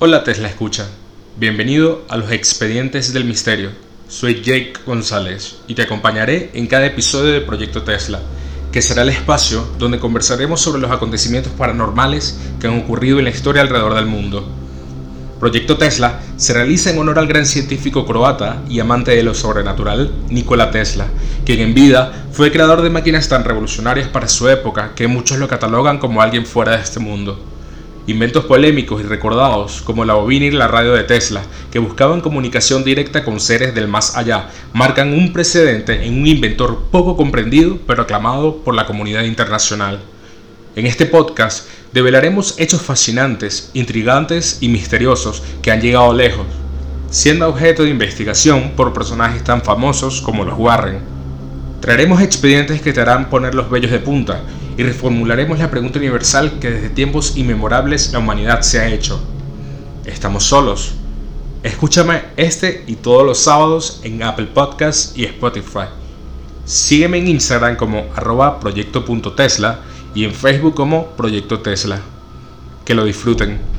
Hola Tesla Escucha, bienvenido a los expedientes del misterio. Soy Jake González y te acompañaré en cada episodio de Proyecto Tesla, que será el espacio donde conversaremos sobre los acontecimientos paranormales que han ocurrido en la historia alrededor del mundo. Proyecto Tesla se realiza en honor al gran científico croata y amante de lo sobrenatural, Nikola Tesla, quien en vida fue creador de máquinas tan revolucionarias para su época que muchos lo catalogan como alguien fuera de este mundo. Inventos polémicos y recordados como la bobina y la radio de Tesla, que buscaban comunicación directa con seres del más allá, marcan un precedente en un inventor poco comprendido pero aclamado por la comunidad internacional. En este podcast develaremos hechos fascinantes, intrigantes y misteriosos que han llegado lejos, siendo objeto de investigación por personajes tan famosos como los Warren. Traeremos expedientes que te harán poner los vellos de punta y reformularemos la pregunta universal que desde tiempos inmemorables la humanidad se ha hecho. ¿Estamos solos? Escúchame este y todos los sábados en Apple Podcasts y Spotify. Sígueme en Instagram como arroba proyecto.tesla y en Facebook como Proyecto Tesla. Que lo disfruten.